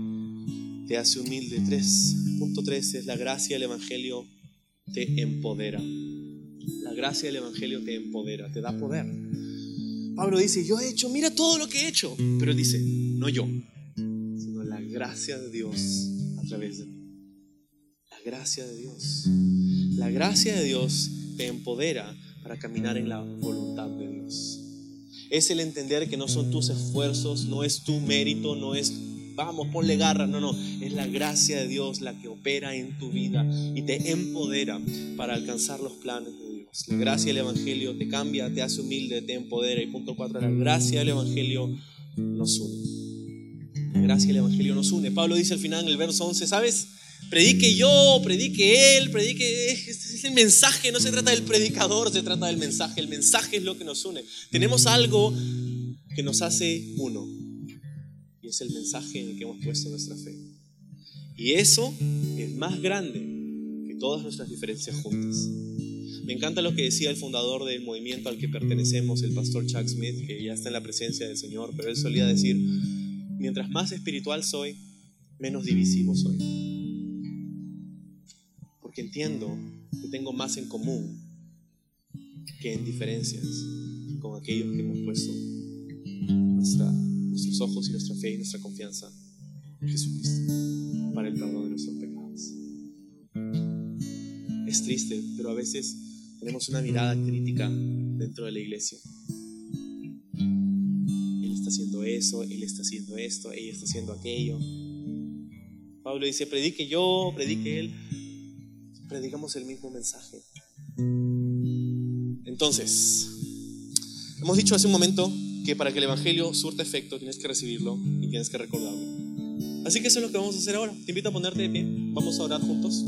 te hace humilde. 3.3 es la gracia del Evangelio te empodera. La gracia del Evangelio te empodera, te da poder. Pablo dice, yo he hecho, mira todo lo que he hecho. Pero él dice, no yo, sino la gracia de Dios a través de mí. La gracia de Dios. La gracia de Dios te empodera para caminar en la voluntad de Dios. Es el entender que no son tus esfuerzos, no es tu mérito, no es vamos, ponle garra. No, no, es la gracia de Dios la que opera en tu vida y te empodera para alcanzar los planes de Dios. La gracia del Evangelio te cambia, te hace humilde, te empodera. Y punto cuatro, la gracia del Evangelio nos une. La gracia del Evangelio nos une. Pablo dice al final en el verso 11, ¿sabes? Predique yo, predique él, predique... Es el mensaje, no se trata del predicador, se trata del mensaje. El mensaje es lo que nos une. Tenemos algo que nos hace uno. Y es el mensaje en el que hemos puesto nuestra fe. Y eso es más grande que todas nuestras diferencias juntas. Me encanta lo que decía el fundador del movimiento al que pertenecemos, el pastor Chuck Smith, que ya está en la presencia del Señor, pero él solía decir, mientras más espiritual soy, menos divisivo soy. Porque entiendo que tengo más en común que en diferencias con aquellos que hemos puesto nuestros ojos y nuestra fe y nuestra confianza en Jesucristo para el perdón de nuestros pecados. Es triste, pero a veces tenemos una mirada crítica dentro de la iglesia. Él está haciendo eso, él está haciendo esto, ella está haciendo aquello. Pablo dice, predique yo, predique él, predicamos el mismo mensaje. Entonces, hemos dicho hace un momento que para que el Evangelio surta efecto tienes que recibirlo y tienes que recordarlo. Así que eso es lo que vamos a hacer ahora. Te invito a ponerte de pie. Vamos a orar juntos.